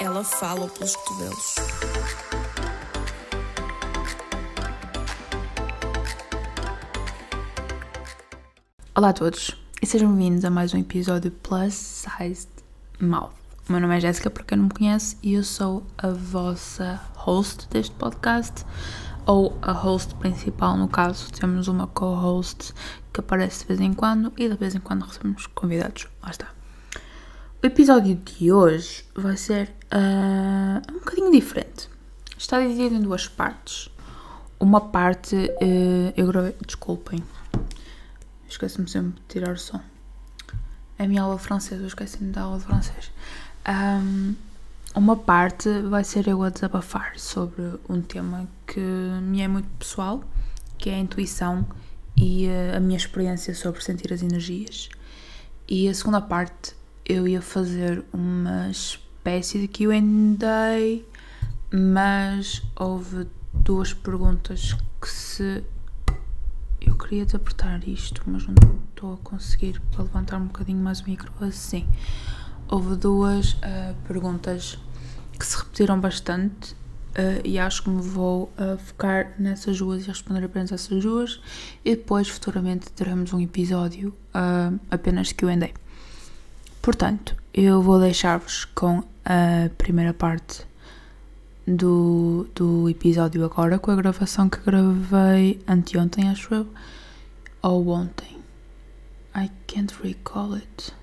Ela fala pelos cotovelos. Olá a todos e sejam bem-vindos a mais um episódio Plus Sized Mouth. O meu nome é Jéssica, para quem não me conhece, e eu sou a vossa host deste podcast, ou a host principal, no caso, temos uma co-host que aparece de vez em quando e de vez em quando recebemos convidados. Lá está. O episódio de hoje vai ser uh, um bocadinho diferente. Está dividido em duas partes. Uma parte, uh, eu gravei, desculpem, esqueço-me sempre de tirar o som. É a minha aula de francês, eu esqueci-me da aula de francês. Um, uma parte vai ser eu a desabafar sobre um tema que me é muito pessoal, que é a intuição e uh, a minha experiência sobre sentir as energias. E a segunda parte eu ia fazer uma espécie de QA, mas houve duas perguntas que se eu queria te apertar isto, mas não estou a conseguir para levantar um bocadinho mais o micro assim. Houve duas uh, perguntas que se repetiram bastante uh, e acho que me vou uh, focar nessas duas e responder apenas essas duas e depois futuramente teremos um episódio apenas de Q&A. Portanto, eu vou deixar-vos com a primeira parte do, do episódio agora, com a gravação que gravei anteontem, acho eu, ou ontem. I can't recall it.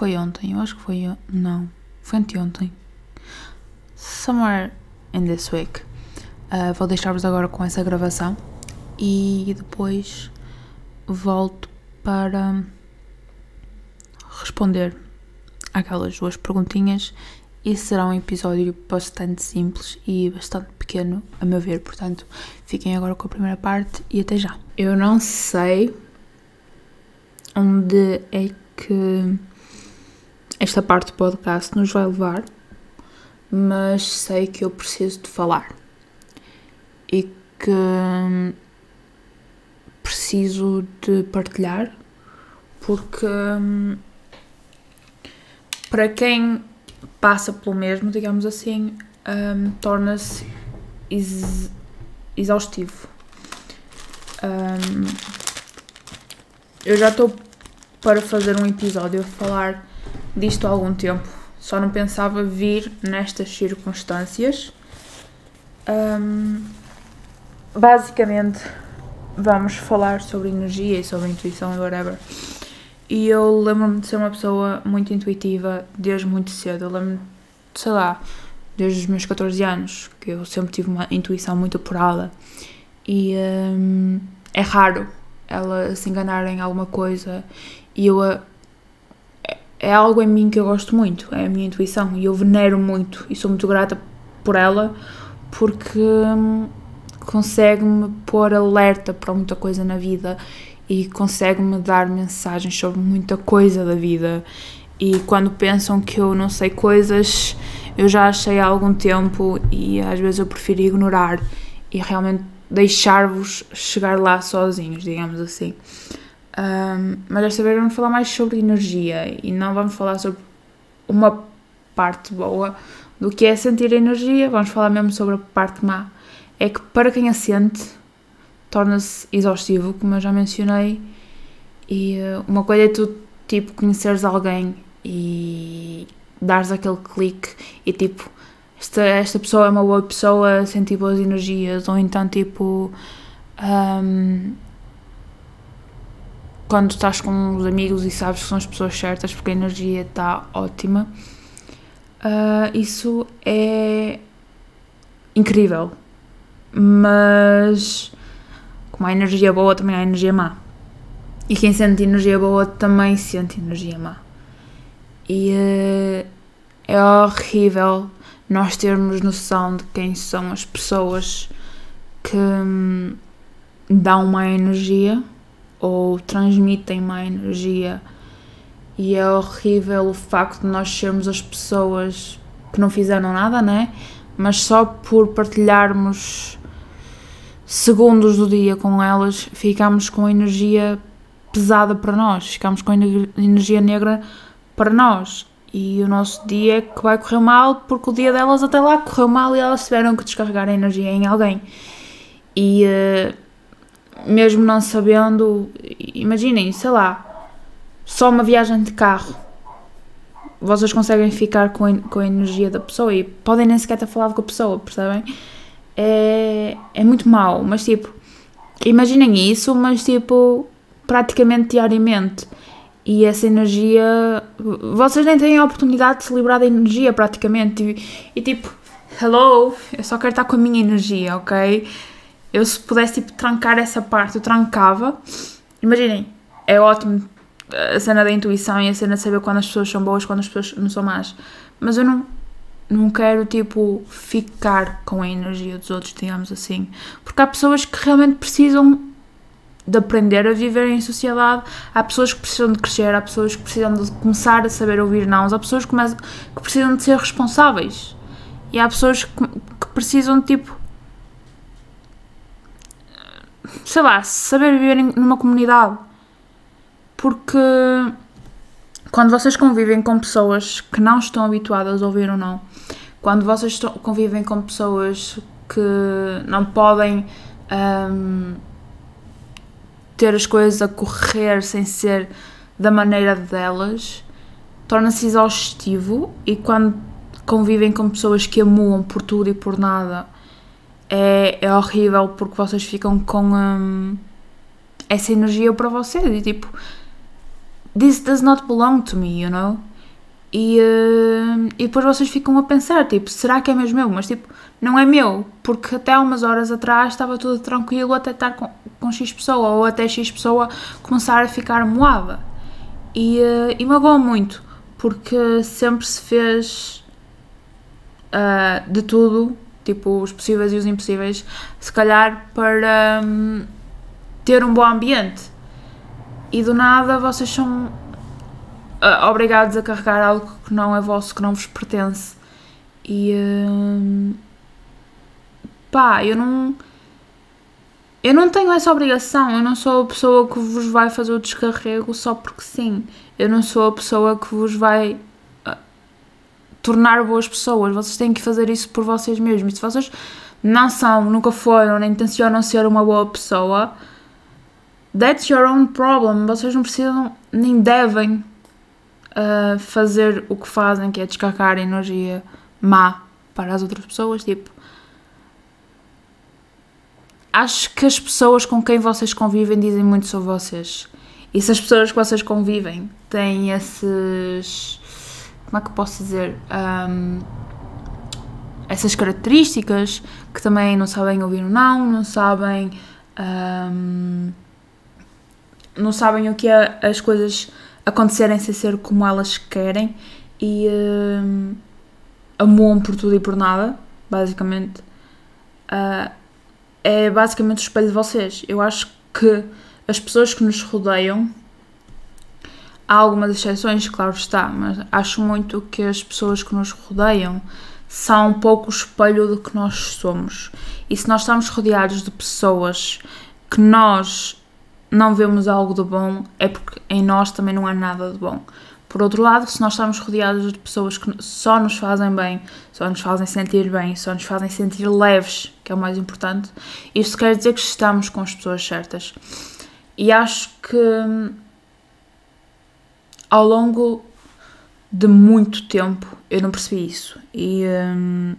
Foi ontem, eu acho que foi. Não, foi anteontem. Somewhere in this week. Uh, vou deixar-vos agora com essa gravação e depois volto para responder aquelas duas perguntinhas e será um episódio bastante simples e bastante pequeno, a meu ver. Portanto, fiquem agora com a primeira parte e até já. Eu não sei onde é que esta parte do podcast nos vai levar, mas sei que eu preciso de falar e que preciso de partilhar porque para quem passa pelo mesmo, digamos assim, um, torna-se ex exaustivo. Um, eu já estou para fazer um episódio a falar disto há algum tempo, só não pensava vir nestas circunstâncias. Um, basicamente, vamos falar sobre energia e sobre intuição e whatever. E eu lembro-me de ser uma pessoa muito intuitiva desde muito cedo. Eu lembro-me, sei lá, desde os meus 14 anos, que eu sempre tive uma intuição muito apurada. E hum, é raro ela se enganar em alguma coisa. E eu. É, é algo em mim que eu gosto muito, é a minha intuição. E eu venero muito e sou muito grata por ela porque hum, consegue-me pôr alerta para muita coisa na vida e consegue-me dar mensagens sobre muita coisa da vida. E quando pensam que eu não sei coisas, eu já achei há algum tempo e às vezes eu prefiro ignorar e realmente deixar-vos chegar lá sozinhos, digamos assim. Um, mas desta vez vamos falar mais sobre energia e não vamos falar sobre uma parte boa do que é sentir energia, vamos falar mesmo sobre a parte má. É que para quem a sente, torna-se exaustivo, como eu já mencionei. E uh, uma coisa é tu, tipo, conheceres alguém e dares aquele clique e, tipo, esta, esta pessoa é uma boa pessoa, sentir boas energias, ou então, tipo, um, quando estás com os amigos e sabes que são as pessoas certas porque a energia está ótima, uh, isso é incrível. Mas como há energia boa, também há energia má. E quem sente energia boa também sente energia má. E uh, é horrível nós termos noção de quem são as pessoas que hum, dão má energia ou transmitem má energia. E é horrível o facto de nós sermos as pessoas que não fizeram nada, né? Mas só por partilharmos segundos do dia com elas, ficamos com energia pesada para nós, ficamos com energia negra para nós. E o nosso dia é que vai correr mal porque o dia delas até lá correu mal e elas tiveram que descarregar a energia em alguém. E uh, mesmo não sabendo, imaginem, sei lá, só uma viagem de carro. Vocês conseguem ficar com a, com a energia da pessoa e podem nem sequer ter falado com a pessoa, percebem? É, é muito mau, mas tipo, imaginem isso, mas tipo, praticamente diariamente e essa energia. Vocês nem têm a oportunidade de se livrar da energia, praticamente. E, e, tipo, hello, eu só quero estar com a minha energia, ok? Eu, se pudesse, tipo, trancar essa parte, eu trancava. Imaginem, é ótimo a cena da intuição e a cena de saber quando as pessoas são boas, quando as pessoas não são más. Mas eu não, não quero, tipo, ficar com a energia dos outros, digamos assim. Porque há pessoas que realmente precisam de aprender a viver em sociedade. Há pessoas que precisam de crescer, há pessoas que precisam de começar a saber ouvir não, há pessoas que, que precisam de ser responsáveis. E há pessoas que, que precisam tipo. Sei lá, saber viver numa comunidade. Porque quando vocês convivem com pessoas que não estão habituadas a ouvir ou não, quando vocês estão, convivem com pessoas que não podem. Um, ter as coisas a correr sem ser da maneira delas torna-se exaustivo e quando convivem com pessoas que amuam por tudo e por nada é, é horrível porque vocês ficam com hum, essa energia para vocês e tipo this does not belong to me, you know? E, uh, e depois vocês ficam a pensar, tipo, será que é mesmo meu? Mas tipo, não é meu, porque até há umas horas atrás estava tudo tranquilo até estar com, com X pessoa, ou até X pessoa começar a ficar moada. E, uh, e magoa muito, porque sempre se fez uh, de tudo, tipo, os possíveis e os impossíveis, se calhar para um, ter um bom ambiente. E do nada vocês são uh, obrigados a carregar algo que não é vosso, que não vos pertence. E. Uh, pá, eu não. Eu não tenho essa obrigação, eu não sou a pessoa que vos vai fazer o descarrego só porque sim. Eu não sou a pessoa que vos vai tornar boas pessoas. Vocês têm que fazer isso por vocês mesmos. Se vocês não são, nunca foram, nem intencionam ser uma boa pessoa, that's your own problem. Vocês não precisam, nem devem uh, fazer o que fazem, que é descarregar energia má para as outras pessoas. Tipo, acho que as pessoas com quem vocês convivem dizem muito sobre vocês. E se as pessoas que vocês convivem têm esses. Como é que posso dizer? Um, essas características que também não sabem ouvir um não, não sabem. Um, não sabem o que é as coisas acontecerem sem ser como elas querem e uh, amuam por tudo e por nada, basicamente. Uh, é basicamente o espelho de vocês. Eu acho que as pessoas que nos rodeiam, há algumas exceções, claro está, mas acho muito que as pessoas que nos rodeiam são um pouco o espelho do que nós somos. E se nós estamos rodeados de pessoas que nós não vemos algo de bom, é porque em nós também não há nada de bom. Por outro lado, se nós estamos rodeados de pessoas que só nos fazem bem, só nos fazem sentir bem, só nos fazem sentir leves, que é o mais importante, isto quer dizer que estamos com as pessoas certas. E acho que ao longo de muito tempo eu não percebi isso. E um,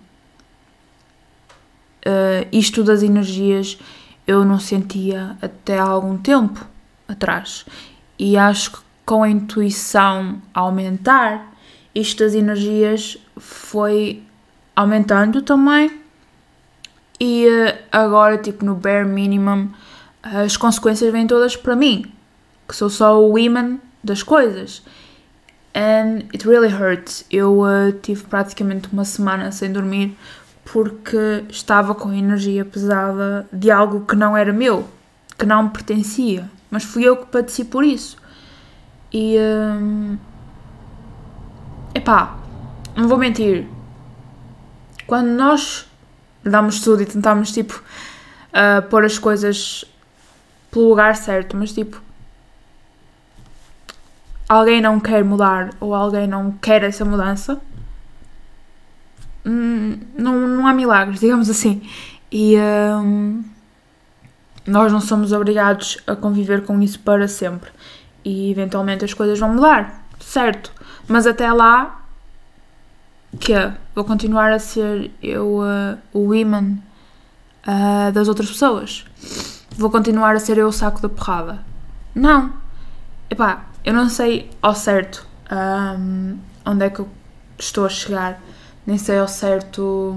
uh, isto das energias eu não sentia até há algum tempo atrás. E acho que com a intuição a aumentar, isto das energias foi aumentando também. E eh, agora, tipo, no bare minimum, as consequências vêm todas para mim, que sou só o woman das coisas. And it really hurts. Eu uh, tive praticamente uma semana sem dormir porque estava com energia pesada de algo que não era meu, que não me pertencia, mas fui eu que padeci por isso. E. Hum, epá, não vou mentir. Quando nós damos tudo e tentamos, tipo, uh, pôr as coisas pelo lugar certo, mas tipo, alguém não quer mudar ou alguém não quer essa mudança, hum, não, não há milagres, digamos assim. E hum, nós não somos obrigados a conviver com isso para sempre. E eventualmente as coisas vão mudar, certo? Mas até lá, que vou continuar a ser eu uh, o imã uh, das outras pessoas. Vou continuar a ser eu o saco da porrada. Não. Epá, eu não sei ao certo um, onde é que eu estou a chegar, nem sei ao certo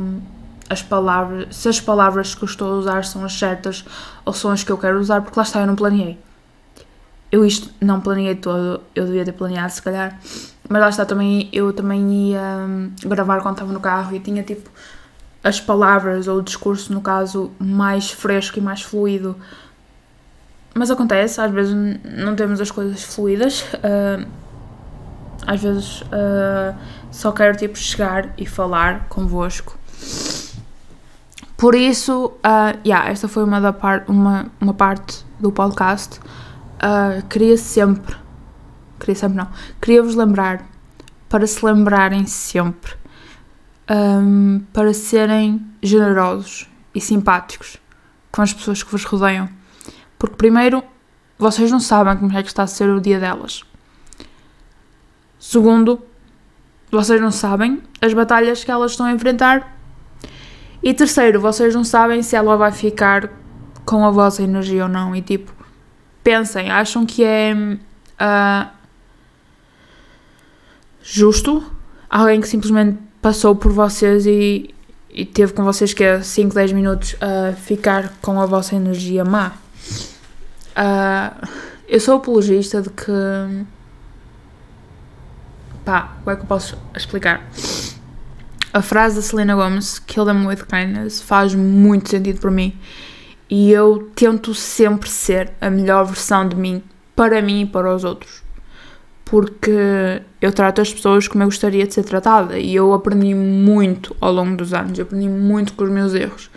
as palavras, se as palavras que eu estou a usar são as certas ou são as que eu quero usar, porque lá está, eu não planeei. Eu isto não planeei todo, eu devia ter planeado se calhar, mas lá está, também, eu também ia um, gravar quando estava no carro e tinha tipo as palavras ou o discurso, no caso, mais fresco e mais fluido. Mas acontece, às vezes não temos as coisas fluídas. Uh, às vezes uh, só quero tipo chegar e falar convosco. Por isso, uh, yeah, esta foi uma, da par uma, uma parte do podcast. Uh, queria sempre, queria sempre não, queria vos lembrar, para se lembrarem sempre um, para serem generosos e simpáticos com as pessoas que vos rodeiam. Porque, primeiro, vocês não sabem como é que está a ser o dia delas. Segundo, vocês não sabem as batalhas que elas estão a enfrentar. E terceiro, vocês não sabem se ela vai ficar com a vossa energia ou não. E tipo, pensem, acham que é uh, justo alguém que simplesmente passou por vocês e, e teve com vocês que é 5, 10 minutos a ficar com a vossa energia má. Uh, eu sou apologista de que. Pá, como é que eu posso explicar? A frase da Selena Gomez, Kill them with kindness, faz muito sentido para mim. E eu tento sempre ser a melhor versão de mim, para mim e para os outros porque eu trato as pessoas como eu gostaria de ser tratada e eu aprendi muito ao longo dos anos, eu aprendi muito com os meus erros.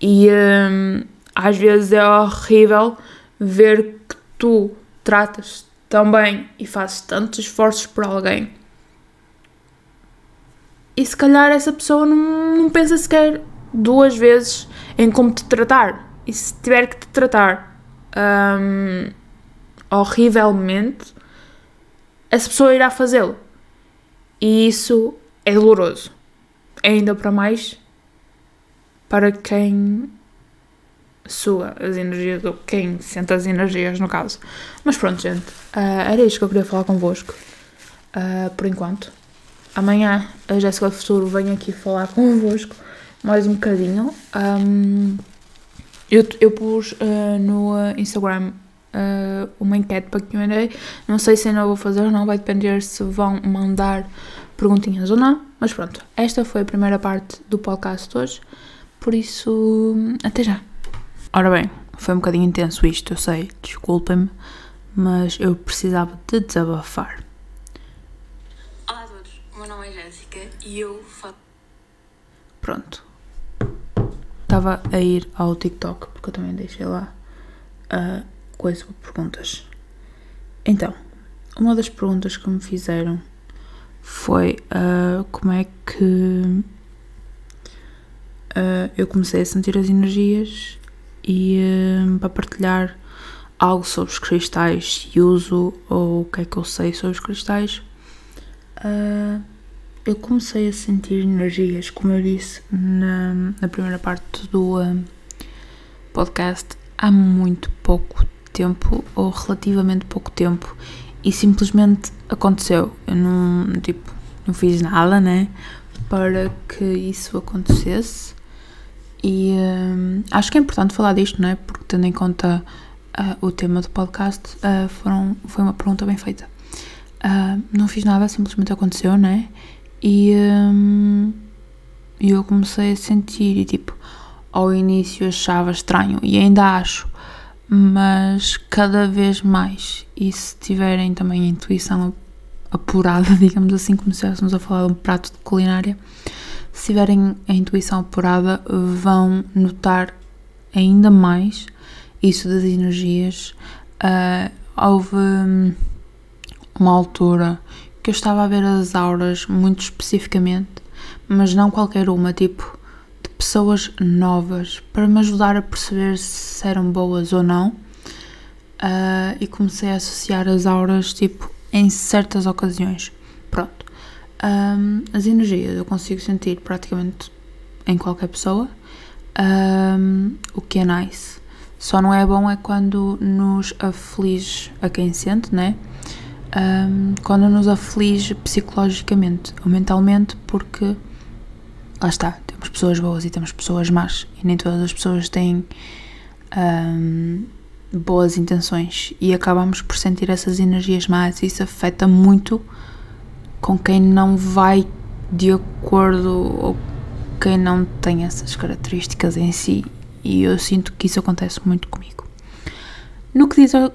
E hum, às vezes é horrível ver que tu tratas tão bem e fazes tantos esforços por alguém e se calhar essa pessoa não, não pensa sequer duas vezes em como te tratar. E se tiver que te tratar hum, horrivelmente, essa pessoa irá fazê-lo. E isso é doloroso. Ainda para mais para quem sua as energias, ou quem sente as energias, no caso. Mas pronto, gente, uh, era isto que eu queria falar convosco, uh, por enquanto. Amanhã a Jéssica do Futuro vem aqui falar convosco mais um bocadinho. Um, eu, eu pus uh, no Instagram uh, uma enquete para QA. Não sei se ainda vou fazer ou não, vai depender se vão mandar perguntinhas ou não. Mas pronto, esta foi a primeira parte do podcast de hoje. Por isso, até já. Ora bem, foi um bocadinho intenso isto, eu sei, desculpem-me, mas eu precisava de desabafar. Olá a todos, o meu nome é Jéssica e eu faço. Pronto. Estava a ir ao TikTok, porque eu também deixei lá uh, coisa de perguntas. Então, uma das perguntas que me fizeram foi uh, como é que uh, eu comecei a sentir as energias e uh, para partilhar algo sobre os cristais e uso ou o que é que eu sei sobre os cristais. eu comecei a sentir energias, como eu disse na, na primeira parte do podcast, há muito pouco tempo ou relativamente pouco tempo e simplesmente aconteceu. Eu não, tipo, não fiz nada, né, para que isso acontecesse. E hum, acho que é importante falar disto, não é? Porque tendo em conta uh, o tema do podcast, uh, foram, foi uma pergunta bem feita. Uh, não fiz nada, simplesmente aconteceu, né? E um, eu comecei a sentir, e tipo, ao início achava estranho, e ainda acho, mas cada vez mais. E se tiverem também a intuição apurada, digamos assim, como se estivéssemos a falar de um prato de culinária, se tiverem a intuição apurada, vão notar ainda mais isso das energias. Uh, houve hum, uma altura que eu estava a ver as auras muito especificamente, mas não qualquer uma, tipo de pessoas novas, para me ajudar a perceber se eram boas ou não. Uh, e comecei a associar as auras, tipo, em certas ocasiões. Pronto. Um, as energias eu consigo sentir praticamente em qualquer pessoa, um, o que é nice. Só não é bom é quando nos aflige a quem sente, né? Um, quando nos aflige psicologicamente ou mentalmente, porque lá está, temos pessoas boas e temos pessoas más, e nem todas as pessoas têm boas intenções, e acabamos por sentir essas energias más, e isso afeta muito com quem não vai de acordo ou quem não tem essas características em si, e eu sinto que isso acontece muito comigo. No que diz uh,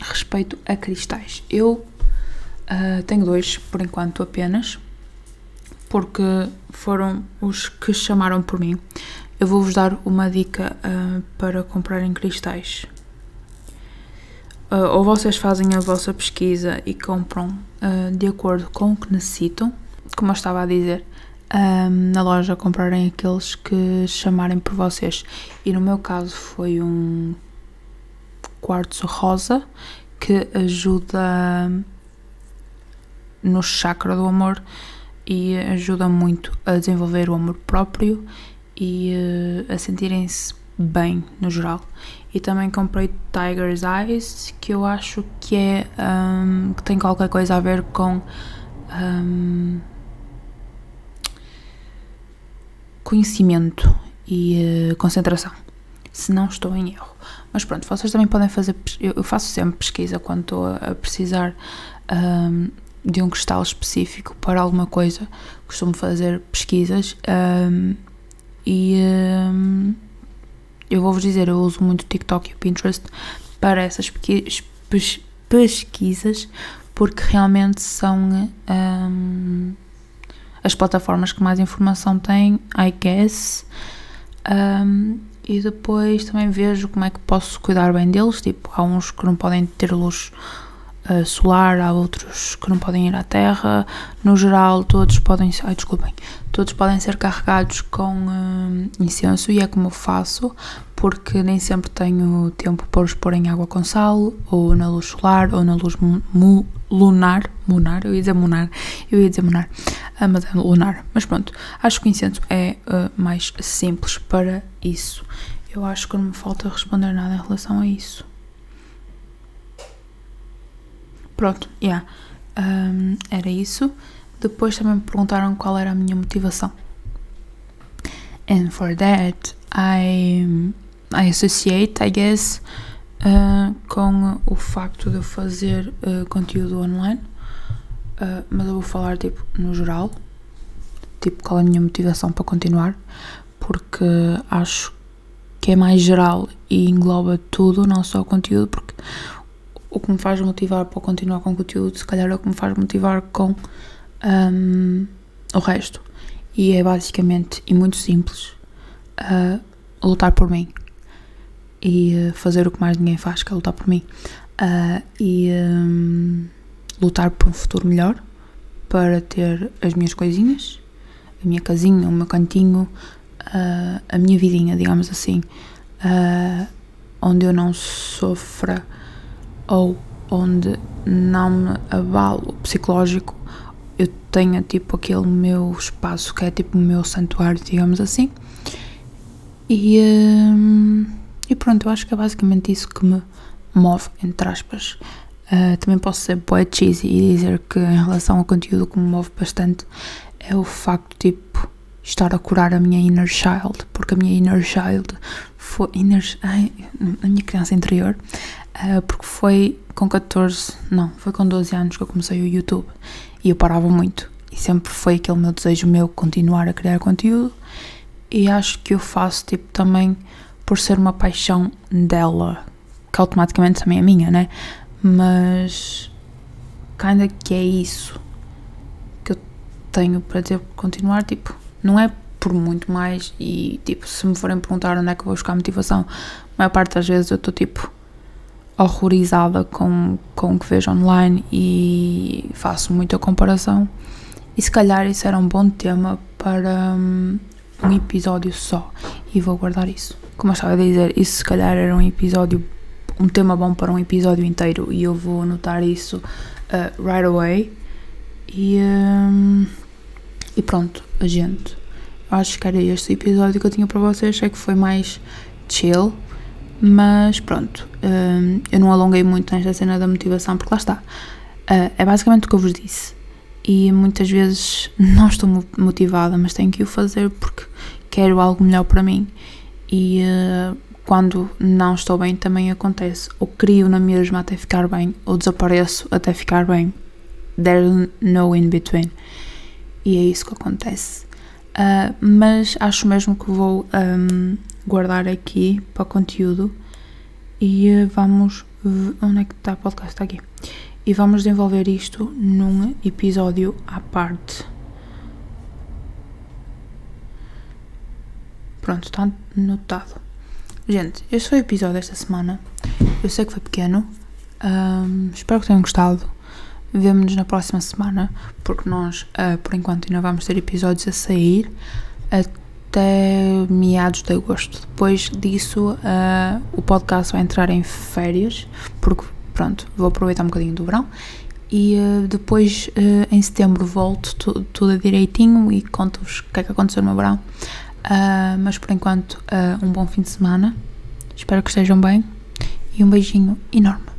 respeito a cristais, eu uh, tenho dois por enquanto apenas, porque foram os que chamaram por mim. Eu vou-vos dar uma dica uh, para comprarem cristais. Ou vocês fazem a vossa pesquisa e compram uh, de acordo com o que necessitam, como eu estava a dizer, um, na loja comprarem aqueles que chamarem por vocês. E no meu caso foi um quartzo rosa que ajuda no chakra do amor e ajuda muito a desenvolver o amor próprio e uh, a sentirem-se bem no geral. E também comprei Tiger's Eyes, que eu acho que é um, que tem qualquer coisa a ver com um, conhecimento e uh, concentração, se não estou em erro. Mas pronto, vocês também podem fazer. Eu faço sempre pesquisa quando estou a precisar um, de um cristal específico para alguma coisa. Costumo fazer pesquisas um, e um, eu vou-vos dizer, eu uso muito o TikTok e o Pinterest para essas pesquisas porque realmente são um, as plataformas que mais informação têm, I guess. Um, e depois também vejo como é que posso cuidar bem deles. Tipo, há uns que não podem ter luz solar, há outros que não podem ir à terra. No geral, todos podem, ai, desculpem, todos podem ser carregados com uh, incenso e é como eu faço, porque nem sempre tenho tempo para os pôr em água com sal, ou na luz solar, ou na luz lunar, lunar, eu ia dizer lunar, eu ia dizer lunar, uh, mas é lunar. Mas pronto, acho que o incenso é uh, mais simples para isso. Eu acho que não me falta responder nada em relação a isso. Pronto, yeah. Um, era isso. Depois também me perguntaram qual era a minha motivação. And for that, I I associate, I guess, uh, com o facto de eu fazer uh, conteúdo online, uh, mas eu vou falar tipo no geral, tipo qual é a minha motivação para continuar, porque acho que é mais geral e engloba tudo, não só o conteúdo, porque o que me faz motivar para continuar com o conteúdo, se calhar é o que me faz motivar com um, o resto. E é basicamente e muito simples lutar por mim e uh, fazer o que mais ninguém faz, que é lutar por mim. Uh, e um, lutar por um futuro melhor para ter as minhas coisinhas, a minha casinha, o meu cantinho, uh, a minha vidinha, digamos assim, onde eu não sofra ou onde não me abalo psicológico, eu tenha tipo aquele meu espaço que é tipo o meu santuário, digamos assim. E. Um, e pronto, eu acho que é basicamente isso que me move, entre aspas. Uh, também posso ser boa cheesy e dizer que em relação ao conteúdo que me move bastante é o facto tipo, estar a curar a minha inner child, porque a minha inner child foi inner, ai, a minha criança interior, uh, porque foi com 14, não, foi com 12 anos que eu comecei o YouTube. E eu parava muito. E sempre foi aquele meu desejo meu continuar a criar conteúdo. E acho que eu faço tipo também por ser uma paixão dela, que automaticamente também é minha, né? Mas ainda que é isso que eu tenho para dizer continuar, tipo, não é por muito mais. E tipo, se me forem perguntar onde é que eu vou buscar motivação, a maior parte das vezes eu estou tipo, horrorizada com, com o que vejo online e faço muita comparação. E se calhar isso era um bom tema para um, um episódio só. E vou guardar isso. Como eu estava a dizer, isso se calhar era um episódio, um tema bom para um episódio inteiro. E eu vou anotar isso uh, right away. E, um, e pronto, a gente. Acho que era este episódio que eu tinha para vocês. Sei que foi mais chill. Mas pronto, um, eu não alonguei muito nesta cena da motivação, porque lá está. Uh, é basicamente o que eu vos disse. E muitas vezes não estou motivada, mas tenho que o fazer porque quero algo melhor para mim. E uh, quando não estou bem também acontece. Ou crio na mesma até ficar bem, ou desapareço até ficar bem. There's no in between. E é isso que acontece. Uh, mas acho mesmo que vou um, guardar aqui para conteúdo e uh, vamos. Onde é que está o podcast? Está aqui. E vamos desenvolver isto num episódio à parte. Pronto, está anotado. Gente, este foi o episódio desta semana. Eu sei que foi pequeno. Um, espero que tenham gostado. Vemo-nos na próxima semana, porque nós, uh, por enquanto, ainda vamos ter episódios a sair até meados de agosto. Depois disso, uh, o podcast vai entrar em férias, porque, pronto, vou aproveitar um bocadinho do verão. E uh, depois, em setembro, volto tudo, tudo direitinho e conto-vos o que é que aconteceu no meu verão. mas por enquanto, um bom fim de semana. Espero que estejam bem e um beijinho enorme.